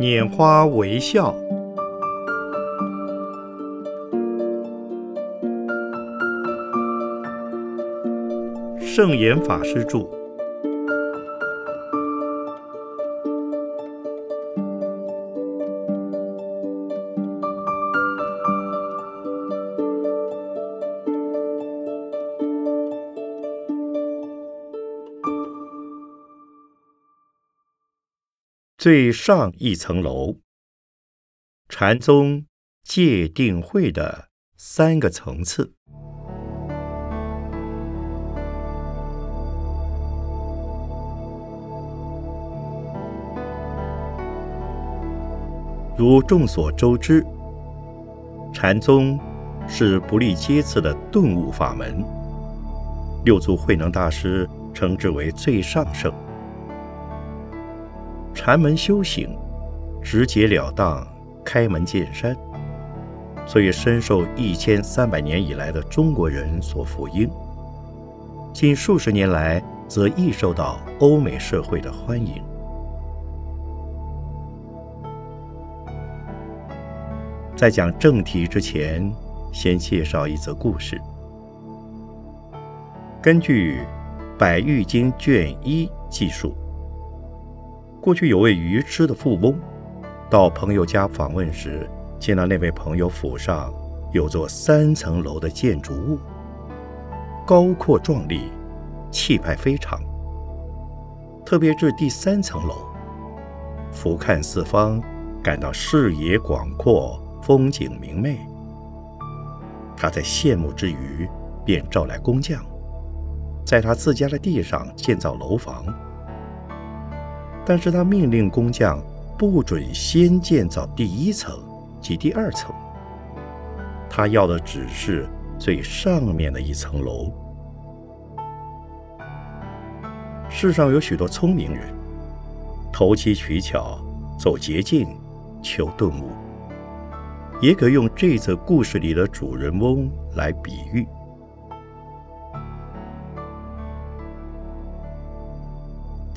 拈花微笑，圣严法师著。最上一层楼，禅宗戒定慧的三个层次。如众所周知，禅宗是不立阶次的顿悟法门。六祖慧能大师称之为最上圣。禅门修行，直截了当，开门见山，所以深受一千三百年以来的中国人所福音。近数十年来，则易受到欧美社会的欢迎。在讲正题之前，先介绍一则故事。根据《百喻经》卷一记述。过去有位愚痴的富翁，到朋友家访问时，见到那位朋友府上有座三层楼的建筑物，高阔壮丽，气派非常。特别是第三层楼，俯瞰四方，感到视野广阔，风景明媚。他在羡慕之余，便召来工匠，在他自家的地上建造楼房。但是他命令工匠不准先建造第一层及第二层，他要的只是最上面的一层楼。世上有许多聪明人，投机取巧，走捷径，求顿悟，也可用这则故事里的主人翁来比喻。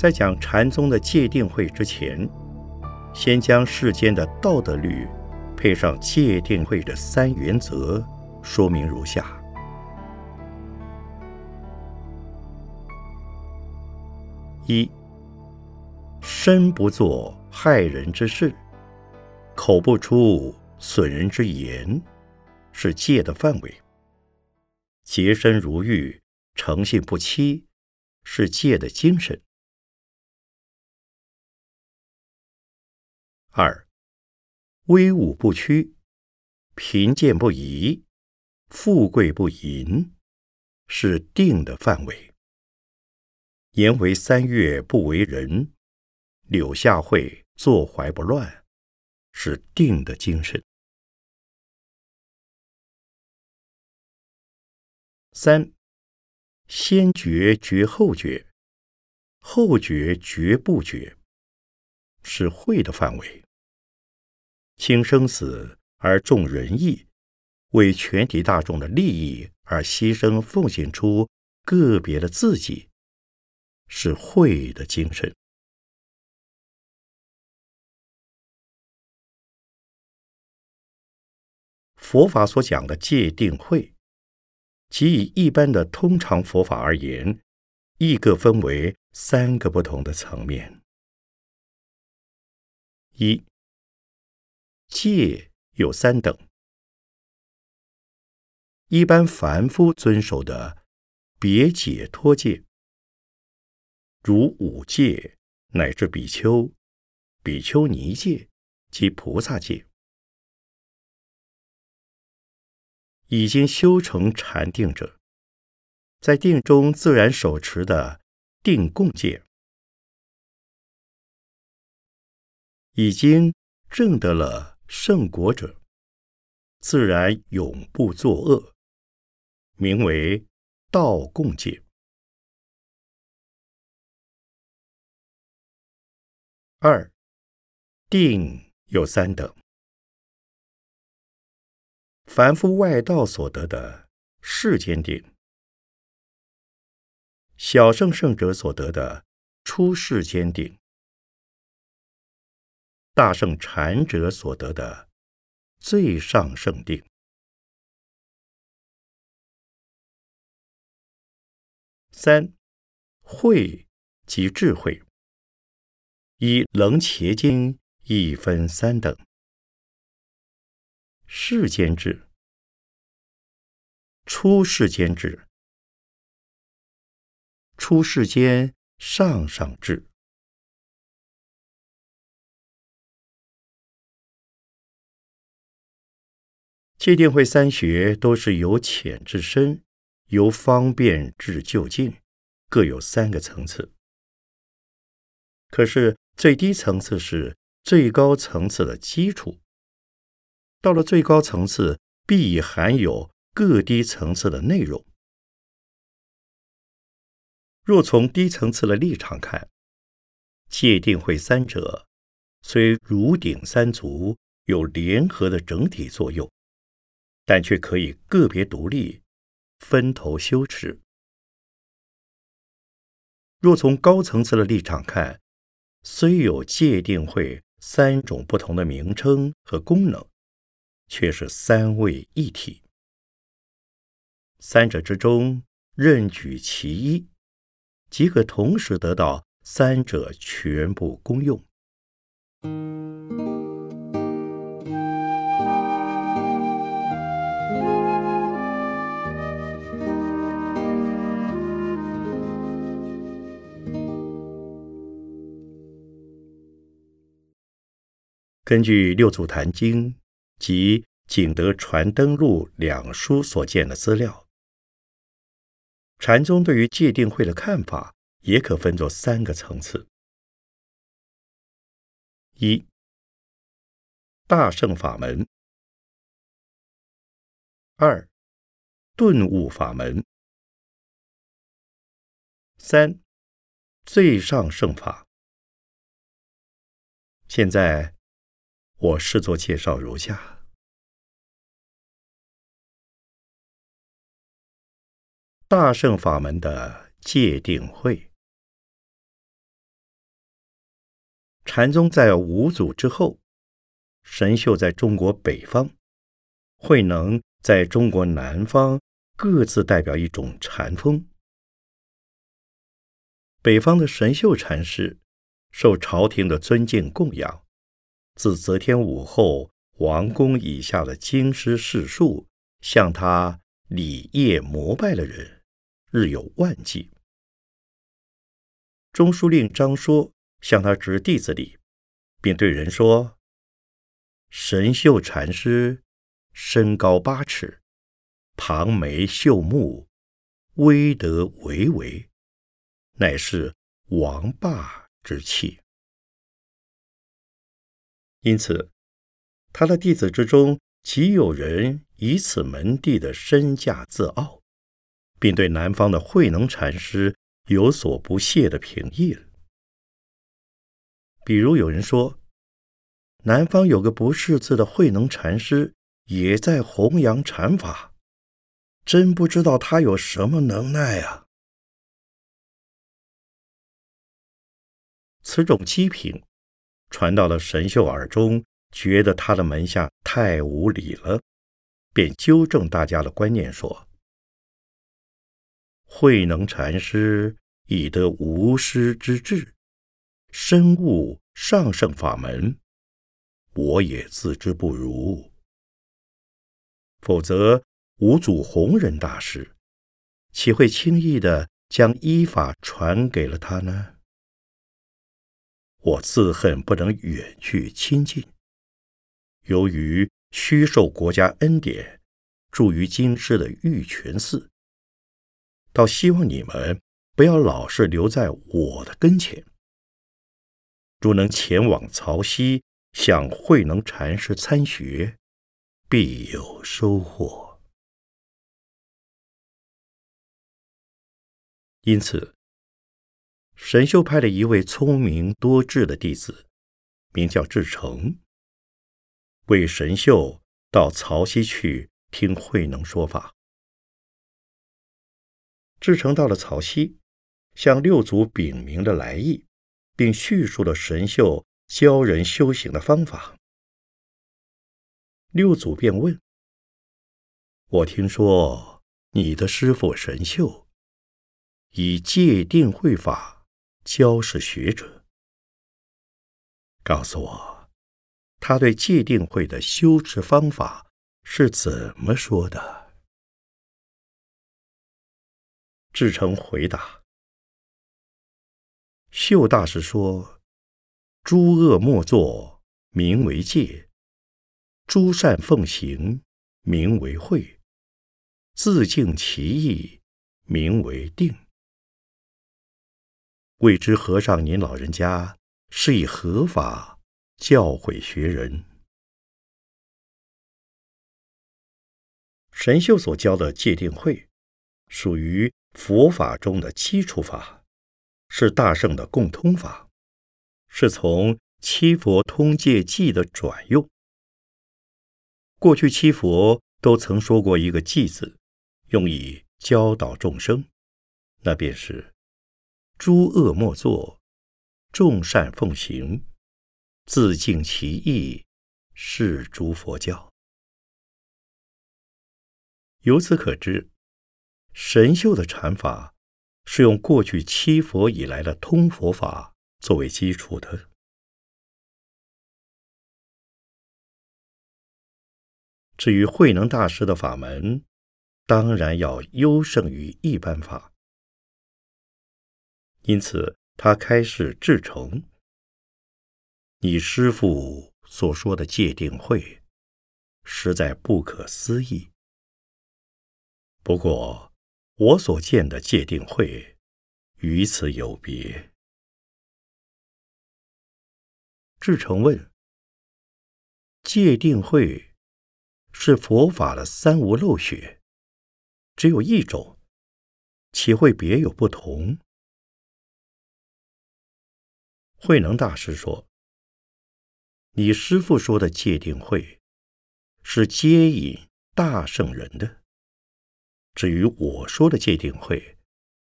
在讲禅宗的戒定慧之前，先将世间的道德律配上戒定慧的三原则，说明如下：一、身不做害人之事，口不出损人之言，是戒的范围；洁身如玉，诚信不欺，是戒的精神。二，威武不屈，贫贱不移，富贵不淫，是定的范围。言为三月不为人，柳下惠坐怀不乱，是定的精神。三，先觉觉后觉，后觉觉不觉，是慧的范围。轻生死而重仁义，为全体大众的利益而牺牲奉献出个别的自己，是慧的精神。佛法所讲的戒定慧，即以一般的通常佛法而言，亦各分为三个不同的层面：一。戒有三等，一般凡夫遵守的别解脱戒，如五戒乃至比丘、比丘尼戒及菩萨戒，已经修成禅定者，在定中自然手持的定供戒，已经证得了。圣果者，自然永不作恶，名为道共戒。二定有三等：凡夫外道所得的世间定，小圣圣者所得的出世间定。大圣禅者所得的最上圣定。三，慧即智慧。以《楞伽经》一分三等：世间智、出世间智、出世间上上智。戒定慧三学都是由浅至深，由方便至就近，各有三个层次。可是。最低层次是最高层次的基础，到了最高层次，必含有各低层次的内容。若从低层次的立场看，界定会三者虽如鼎三足，有联合的整体作用，但却可以个别独立，分头修持。若从高层次的立场看，虽有界定会三种不同的名称和功能，却是三位一体。三者之中任举其一，即可同时得到三者全部功用。根据《六祖坛经》及《景德传灯录》两书所见的资料，禅宗对于戒定慧的看法也可分作三个层次：一、大圣法门；二、顿悟法门；三、最上圣法。现在。我试作介绍如下：大圣法门的界定会，禅宗在五祖之后，神秀在中国北方，慧能在中国南方，各自代表一种禅风。北方的神秀禅师受朝廷的尊敬供养。自则天武后，王宫以下的京师士庶向他礼谒膜拜的人，日有万计。中书令张说向他执弟子礼，并对人说：“神秀禅师身高八尺，庞眉秀目，威德巍巍，乃是王霸之气。”因此，他的弟子之中，极有人以此门第的身价自傲，并对南方的慧能禅师有所不屑的评议了。比如有人说，南方有个不识字的慧能禅师，也在弘扬禅法，真不知道他有什么能耐啊！此种讥评。传到了神秀耳中，觉得他的门下太无礼了，便纠正大家的观念，说：“慧能禅师已得无师之智，深悟上圣法门，我也自知不如。否则，五祖弘忍大师岂会轻易的将依法传给了他呢？”我自恨不能远去亲近，由于虚受国家恩典，住于京师的玉泉寺，倒希望你们不要老是留在我的跟前。如能前往曹溪向慧能禅师参学，必有收获。因此。神秀派的一位聪明多智的弟子，名叫志成，为神秀到曹溪去听慧能说法。志成到了曹溪，向六祖禀明了来意，并叙述了神秀教人修行的方法。六祖便问：“我听说你的师父神秀以戒定慧法教示学者，告诉我他对戒定慧的修持方法是怎么说的？”志诚回答：“秀大师说，诸恶莫作，名为戒；诸善奉行，名为慧；自净其意，名为定。未知和尚您老人家是以何法教诲学人？神秀所教的戒定慧，属于。佛法中的基础法是大圣的共通法，是从七佛通戒记的转用。过去七佛都曾说过一个“记”字，用以教导众生，那便是诸恶莫作，众善奉行，自净其意，是诸佛教。由此可知。神秀的禅法是用过去七佛以来的通佛法作为基础的。至于慧能大师的法门，当然要优胜于一般法。因此，他开示至诚：“你师父所说的戒定慧，实在不可思议。不过。”我所见的戒定慧，与此有别。智诚问：戒定慧是佛法的三无漏学，只有一种，岂会别有不同？慧能大师说：你师父说的戒定慧，是接引大圣人的。至于我说的戒定慧，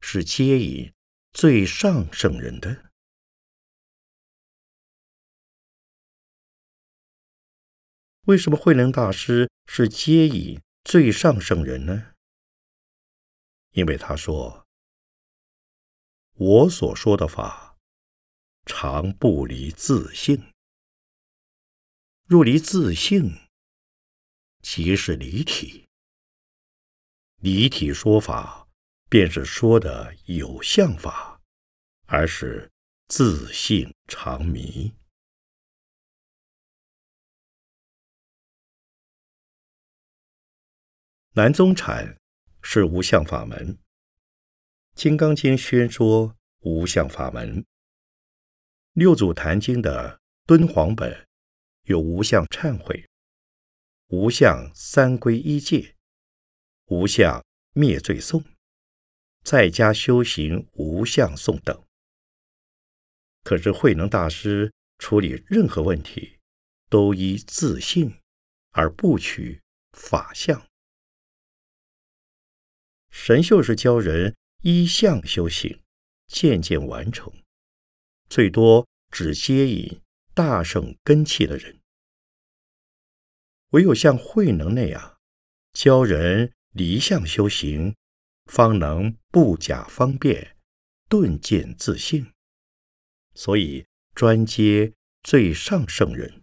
是接引最上圣人的。为什么慧能大师是接引最上圣人呢？因为他说：“我所说的法，常不离自性。若离自性，即是离体。”离体说法，便是说的有相法，而是自性常迷。南宗禅是无相法门，《金刚经》宣说无相法门，六祖坛经的敦煌本有无相忏悔、无相三皈依戒。无相灭罪颂，在家修行无相颂等。可是慧能大师处理任何问题，都依自性，而不取法相。神秀是教人依相修行，渐渐完成，最多只接引大圣根器的人。唯有像慧能那样教人。离相修行，方能不假方便，顿见自性。所以专接最上圣人。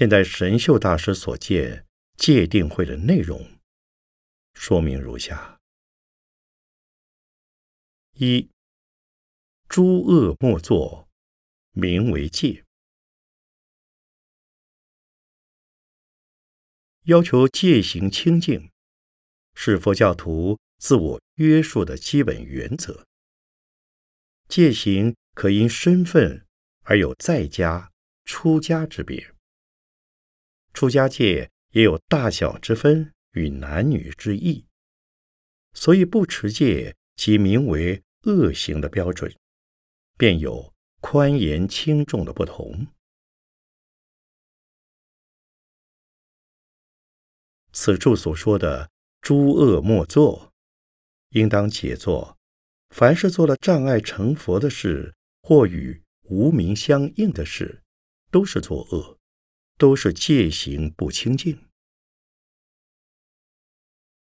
现在神秀大师所见。戒定慧的内容说明如下：一、诸恶莫作，名为戒。要求戒行清净，是佛教徒自我约束的基本原则。戒行可因身份而有在家、出家之别。出家戒。也有大小之分与男女之异，所以不持戒即名为恶行的标准，便有宽严轻重的不同。此处所说的“诸恶莫作”，应当解作：凡是做了障碍成佛的事，或与无名相应的事，都是作恶，都是戒行不清净。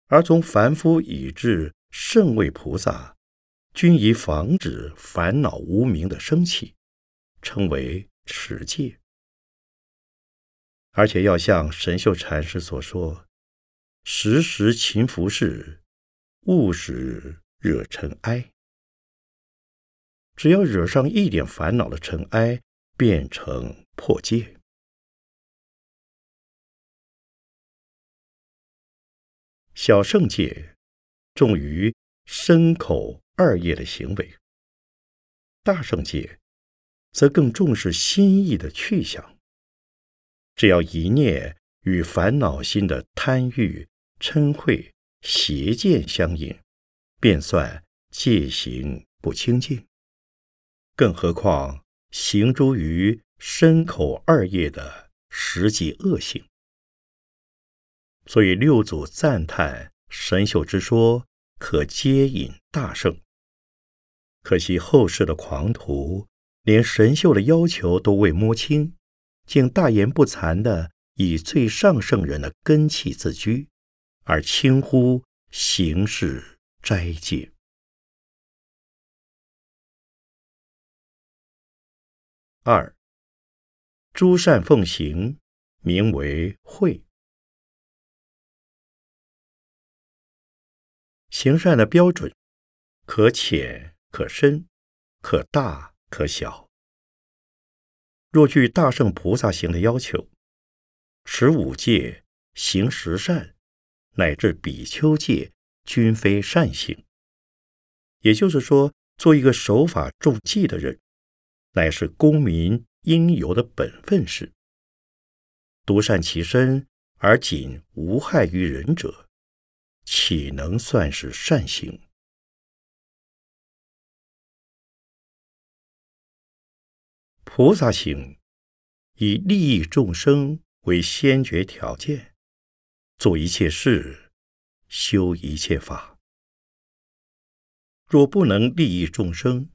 而从凡夫以至圣位菩萨，均以防止烦恼无名的升起，称为持戒。而且要像神秀禅师所说：“时时勤拂拭，勿使惹尘埃。只要惹上一点烦恼的尘埃，变成破戒。”小圣界重于身口二业的行为，大圣界则更重视心意的去向。只要一念与烦恼心的贪欲、嗔恚、邪见相应，便算戒行不清净。更何况行诸于身口二业的实际恶性。所以六祖赞叹神秀之说可接引大圣。可惜后世的狂徒连神秀的要求都未摸清，竟大言不惭的以最上圣人的根器自居，而轻忽行事斋戒。二诸善奉行，名为慧。行善的标准，可浅可深，可大可小。若据大圣菩萨行的要求，持五戒，行十善，乃至比丘戒，均非善行。也就是说，做一个守法重戒的人，乃是公民应有的本分事。独善其身而仅无害于人者。岂能算是善行？菩萨行以利益众生为先决条件，做一切事，修一切法。若不能利益众生，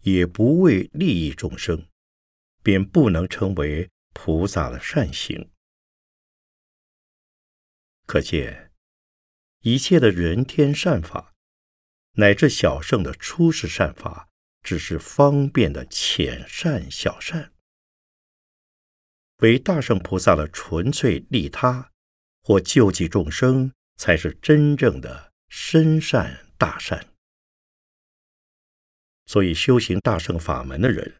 也不为利益众生，便不能成为菩萨的善行。可见。一切的人天善法，乃至小圣的出世善法，只是方便的浅善小善；为大圣菩萨的纯粹利他或救济众生，才是真正的深善大善。所以，修行大圣法门的人，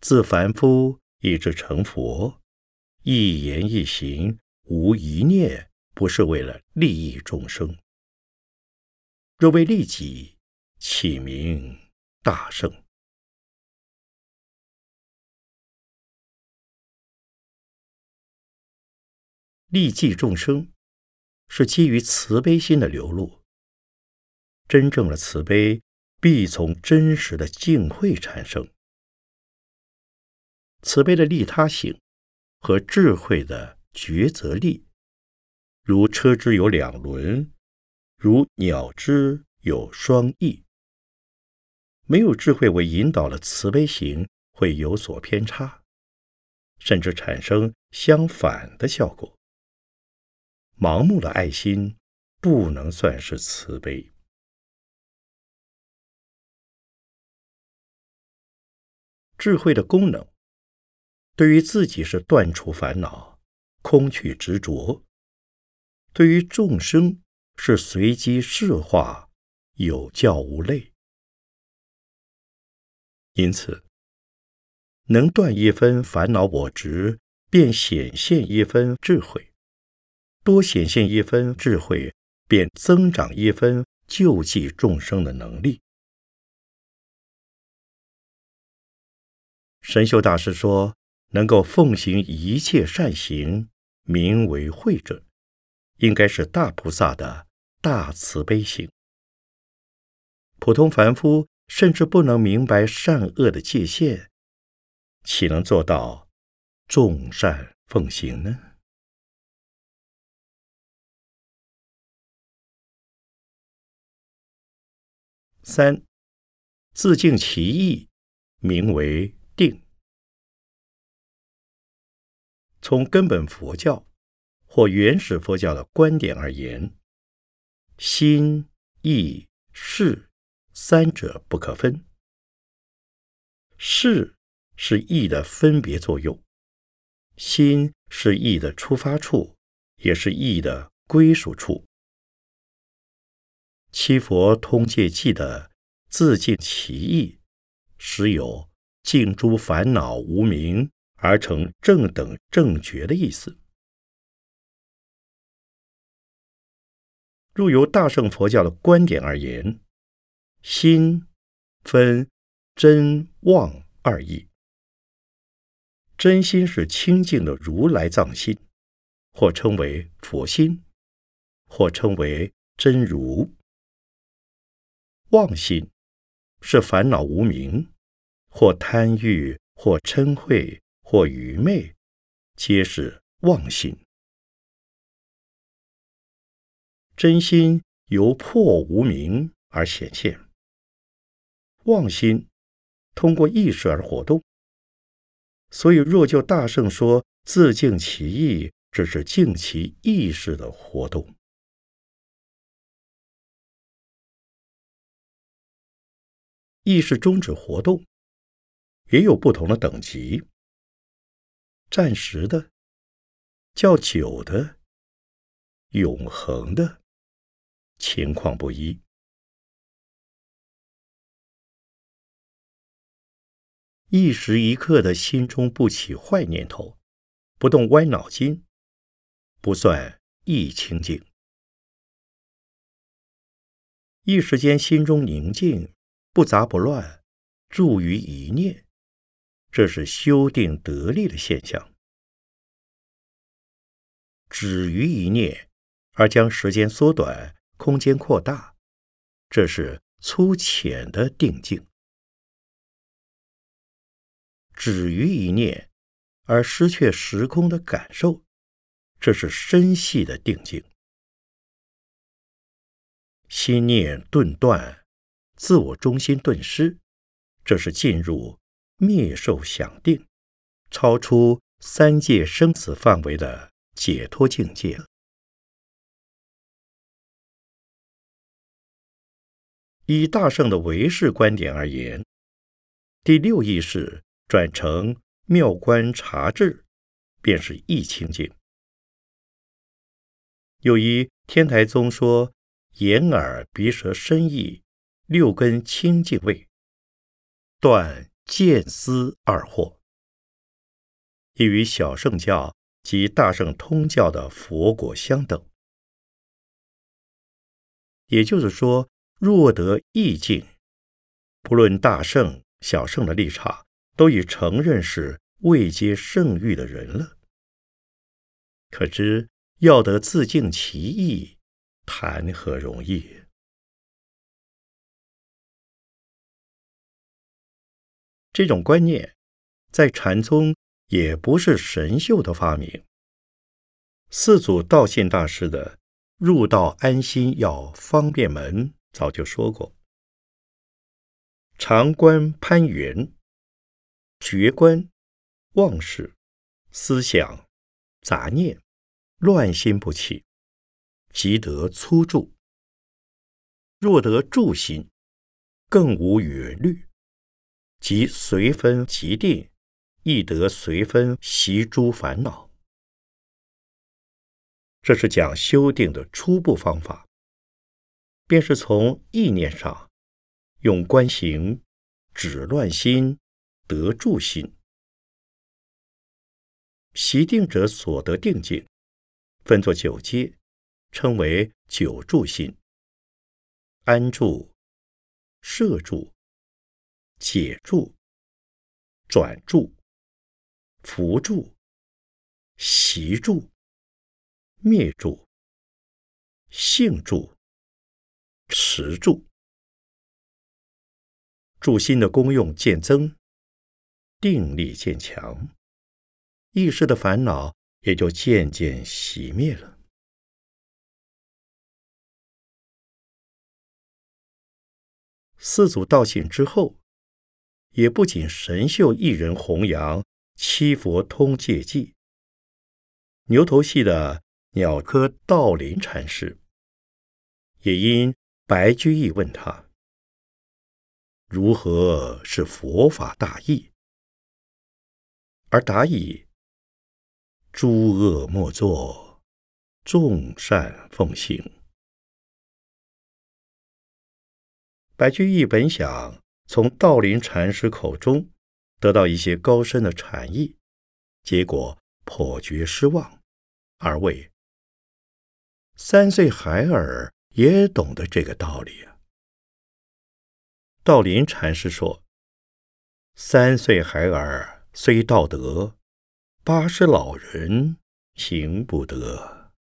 自凡夫以至成佛，一言一行无一念。不是为了利益众生，若为利己，起名大圣？利济众生，是基于慈悲心的流露。真正的慈悲，必从真实的净慧产生。慈悲的利他性和智慧的抉择力。如车之有两轮，如鸟之有双翼。没有智慧为引导的慈悲行会有所偏差，甚至产生相反的效果。盲目的爱心不能算是慈悲。智慧的功能，对于自己是断除烦恼、空去执着。对于众生是随机释化，有教无类。因此，能断一分烦恼我执，便显现一分智慧；多显现一分智慧，便增长一分救济众生的能力。神秀大师说：“能够奉行一切善行，名为慧者。”应该是大菩萨的大慈悲心。普通凡夫甚至不能明白善恶的界限，岂能做到众善奉行呢？三，自净其意，名为定。从根本佛教或原始佛教的观点而言，心、意、事三者不可分。识是意的分别作用，心是意的出发处，也是意的归属处。七佛通戒记的自净其意，实有净诸烦恼无明而成正等正觉的意思。若由大乘佛教的观点而言，心分真妄二义。真心是清净的如来藏心，或称为佛心，或称为真如。妄心是烦恼无明，或贪欲，或嗔恚，或愚昧，皆是妄心。真心由破无明而显现，妄心通过意识而活动。所以，若就大圣说自净其意，只是净其意识的活动。意识终止活动，也有不同的等级。暂时的、较久的、永恒的，情况不一。一时一刻的心中不起坏念头，不动歪脑筋，不算易清净。一时间心中宁静。不杂不乱，住于一念，这是修定得力的现象。止于一念，而将时间缩短、空间扩大，这是粗浅的定境。止于一念，而失去时空的感受，这是深细的定境。心念顿断。自我中心顿失，这是进入灭受想定，超出三界生死范围的解脱境界了。以大圣的唯识观点而言，第六意识转成妙观察智，便是意清净。又一天台宗说，眼耳鼻舌身意。六根清净位，断见思二惑，亦与小圣教及大圣通教的佛果相等。也就是说，若得意境，不论大圣小圣的立场，都已承认是未接圣域的人了。可知要得自净其意，谈何容易？这种观念在禅宗也不是神秀的发明。四祖道信大师的《入道安心要方便门》早就说过：常观攀缘，觉观妄事、思想、杂念、乱心不起，即得粗住；若得住心，更无远虑。即随分即定，亦得随分习诸烦恼。这是讲修定的初步方法，便是从意念上用观行止乱心，得住心。习定者所得定境，分作九阶，称为九住心：安住、摄住。解住、转住、扶住、习住、灭住、性住、持住。助心的功用渐增，定力渐强，意识的烦恼也就渐渐熄灭了。四祖道醒之后，也不仅神秀一人弘扬七佛通戒记，牛头系的鸟科道林禅师，也因白居易问他如何是佛法大义，而答以诸恶莫作，众善奉行。白居易本想从道林禅师口中得到一些高深的禅意，结果颇觉失望。二位三岁孩儿也懂得这个道理啊。道林禅师说：“三岁孩儿虽道德，八十老人行不得。”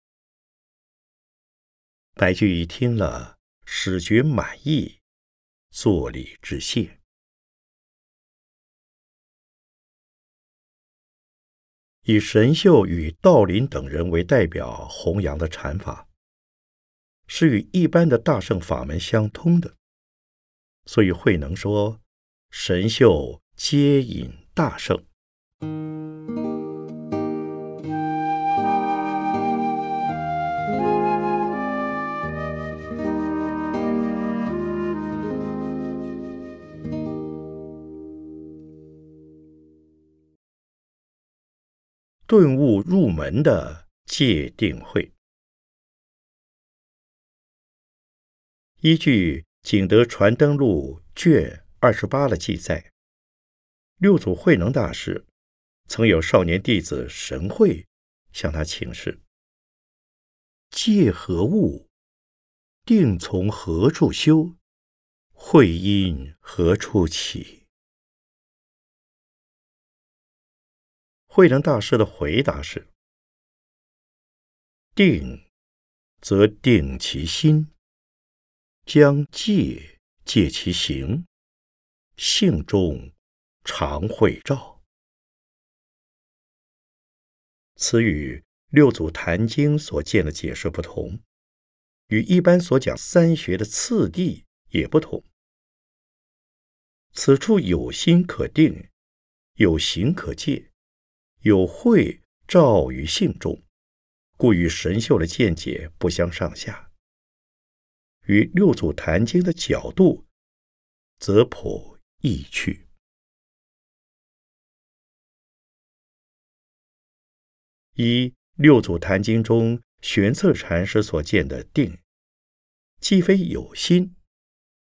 白居易听了，始觉满意。作礼致谢。以神秀与道林等人为代表弘扬的禅法，是与一般的大圣法门相通的，所以慧能说：“神秀皆引大圣。”顿悟入门的界定会，依据《景德传灯录》卷二十八的记载，六祖慧能大师曾有少年弟子神会向他请示：戒何物？定从何处修？慧因何处起？慧能大师的回答是：“定，则定其心；将戒，戒其行。性中常会照。”此与六祖坛经所见的解释不同，与一般所讲三学的次第也不同。此处有心可定，有行可戒。有慧照于性中，故与神秀的见解不相上下。与六祖坛经的角度，则颇异趣。一六祖坛经中玄策禅师所见的定，既非有心，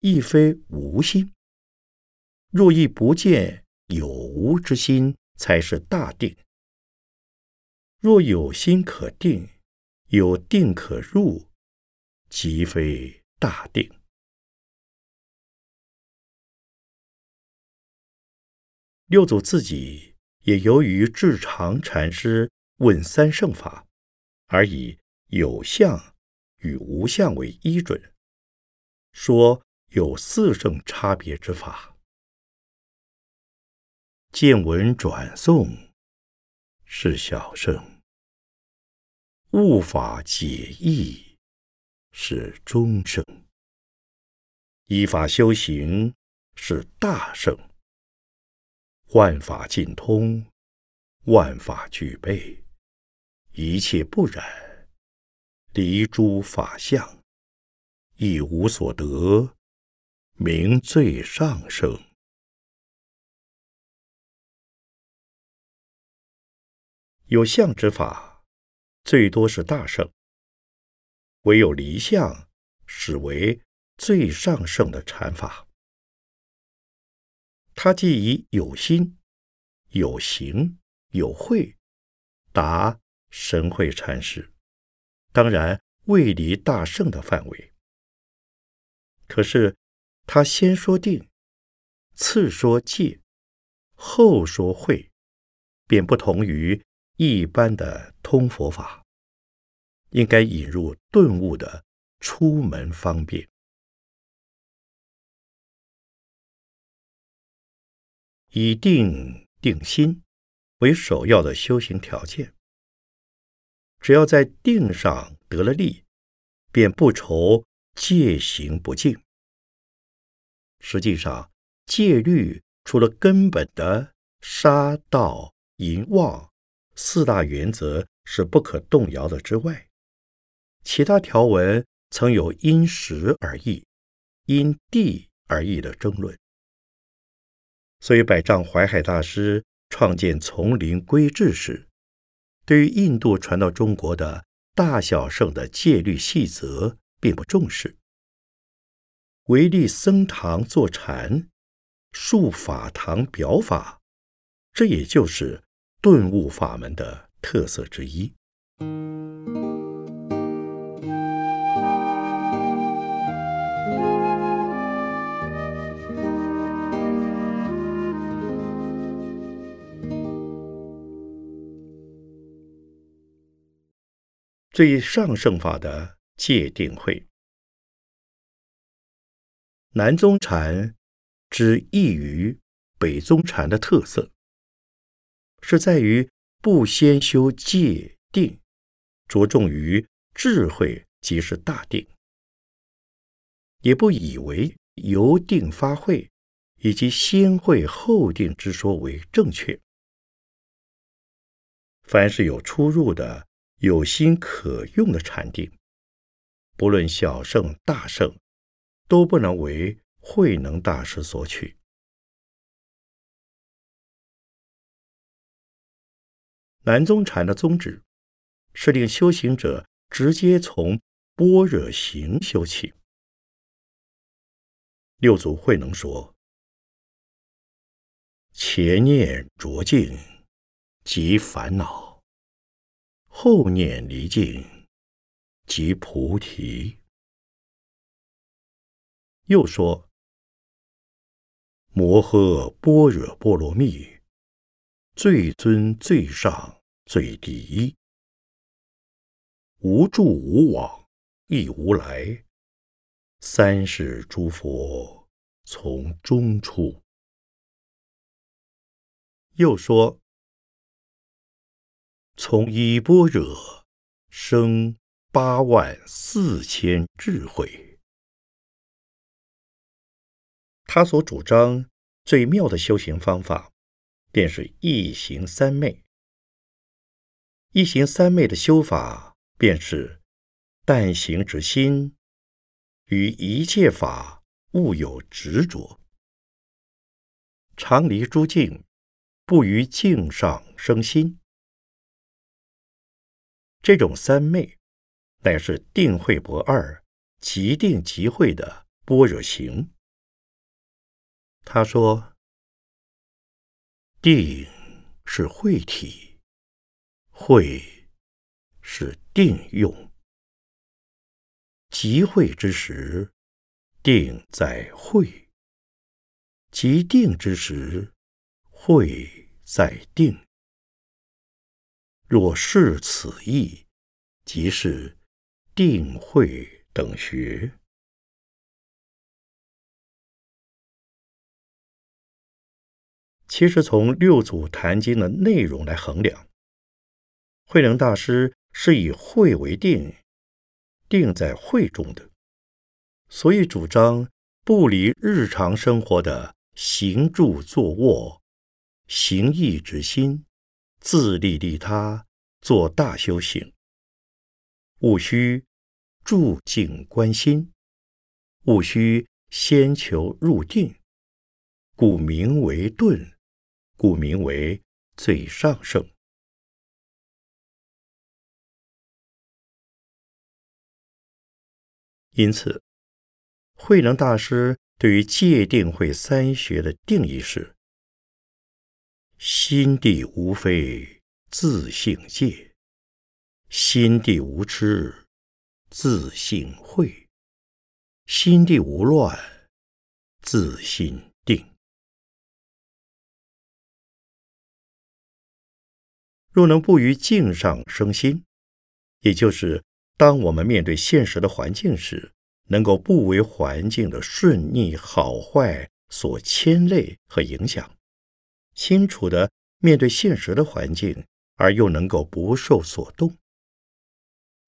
亦非无心。若亦不见有无之心。才是大定。若有心可定，有定可入，即非大定。六祖自己也由于智常禅师问三圣法，而以有相与无相为依准，说有四圣差别之法。见闻转诵是小圣，悟法解义是中圣，依法修行是大圣。万法尽通，万法具备，一切不染，离诸法相，亦无所得，名最上圣。有相之法，最多是大圣；唯有离相，始为最上圣的禅法。他既以有心、有行、有慧，达神会禅师，当然未离大圣的范围。可是他先说定，次说戒，后说慧，便不同于。一般的通佛法，应该引入顿悟的出门方便。以定定心为首要的修行条件。只要在定上得了力，便不愁戒行不净。实际上，戒律除了根本的杀盗淫妄四大原则是不可动摇的之外，其他条文曾有因时而异、因地而异的争论。所以，百丈怀海大师创建丛林规制时，对于印度传到中国的大小圣的戒律细则并不重视，唯立僧堂坐禅，述法堂表法，这也就是顿悟法门的特色之一。最上圣法的界定会，南宗禅之异于北宗禅的特色，是在于不先修戒定，着重于智慧即是大定，也不以为由定发慧以及先慧后定之说为正确。凡是有出入的。有心可用的禅定，不论小圣大圣，都不能为慧能大师所取。南宗禅的宗旨是令修行者直接从般若行修起。六祖慧能说：“前念浊境，即烦恼。”后念离境，即菩提。又说：摩诃般若波罗蜜，最尊最上最第一，无住无往亦无来，三世诸佛从中出。又说。从一般若生八万四千智慧，他所主张最妙的修行方法，便是一行三昧。一行三昧的修法，便是但行之心于一切法勿有执着，常离诸境，不于境上生心。这种三昧，乃是定慧不二、即定即慧的般若行。他说：“定是慧体，慧是定用。即慧之时，定在慧；即定之时，慧在定。”若是此意，即是定慧等学。其实，从六祖坛经的内容来衡量，慧能大师是以慧为定，定在慧中的，所以主张不离日常生活的行住坐卧、行义之心。自利利他，做大修行，务须住静观心，务须先求入定，故名为顿，故名为最上圣。因此，慧能大师对于戒定慧三学的定义是。心地无非自性戒，心地无痴自性慧，心地无乱自心定。若能不于境上生心，也就是当我们面对现实的环境时，能够不为环境的顺逆好坏所牵累和影响。清楚的面对现实的环境，而又能够不受所动，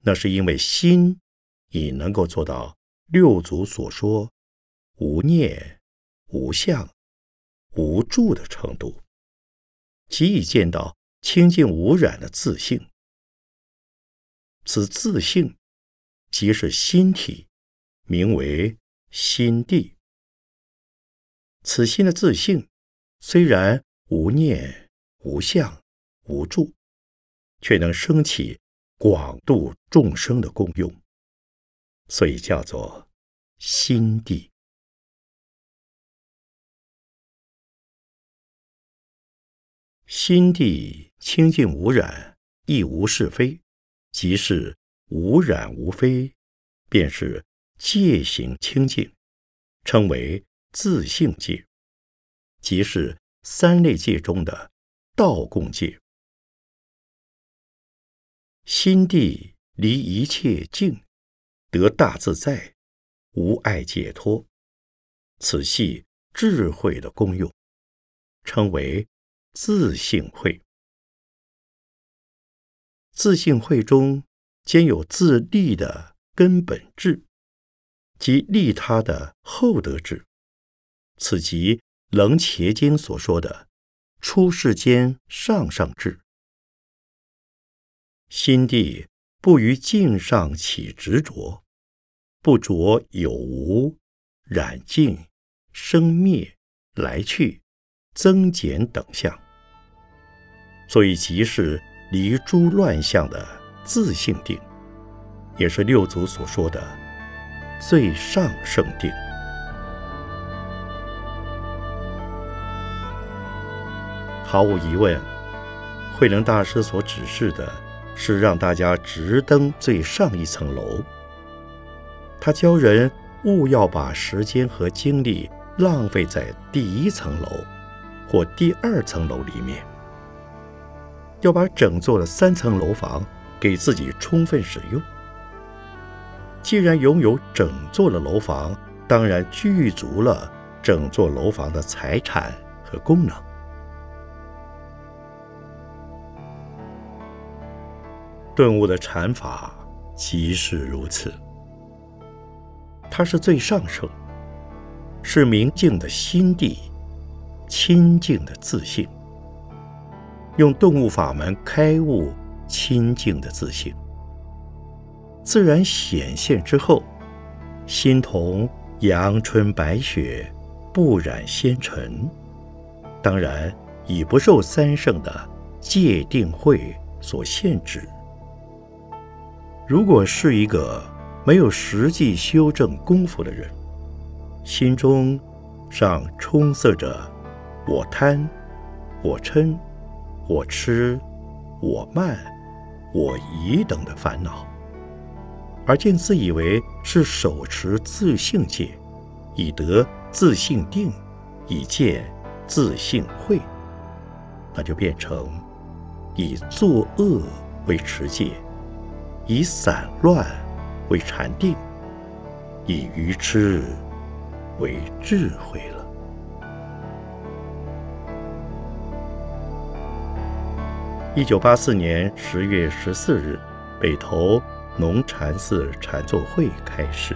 那是因为心已能够做到六祖所说无念、无相、无住的程度，即已见到清净无染的自性。此自性即是心体，名为心地。此心的自性虽然无念、无相、无助，却能升起广度众生的功用，所以叫做心地。心地清净无染，亦无是非，即是无染无非，便是戒行清净，称为自性戒，即是三类界中的道共界。心地离一切境，得大自在，无碍解脱。此系智慧的功用，称为自性慧。自性慧中兼有自利的根本智，及利他的厚德智。此即《楞伽经》所说的出世间上上智。心地不于境上起执着，不着有无、染净、生灭、来去、增减等相，所以即是离诸乱相的自性定，也是六祖所说的最上圣定。毫无疑问，慧能大师所指示的。是让大家直登最上一层楼。他教人勿要把时间和精力浪费在第一层楼或第二层楼里面，要把整座的三层楼房给自己充分使用。既然拥有整座的楼房，当然具足了整座楼房的财产和功能。顿悟的禅法即是如此，它是最上圣，是明净的心地，清净的自信。用顿悟法门开悟清净的自信，自然显现之后，心同阳春白雪，不染纤尘。当然已不受三圣的戒定慧所限制。如果是一个没有实际修正功夫的人，心中尚充塞着我贪、我嗔、我痴、我慢、我疑等的烦恼，而竟自以为是手持自性戒，以得自性定，以见自性慧，那就变成以作恶为持戒。以散乱为禅定，以愚痴为智慧了。一九八四年十月十四日，北投农禅寺禅坐会开始。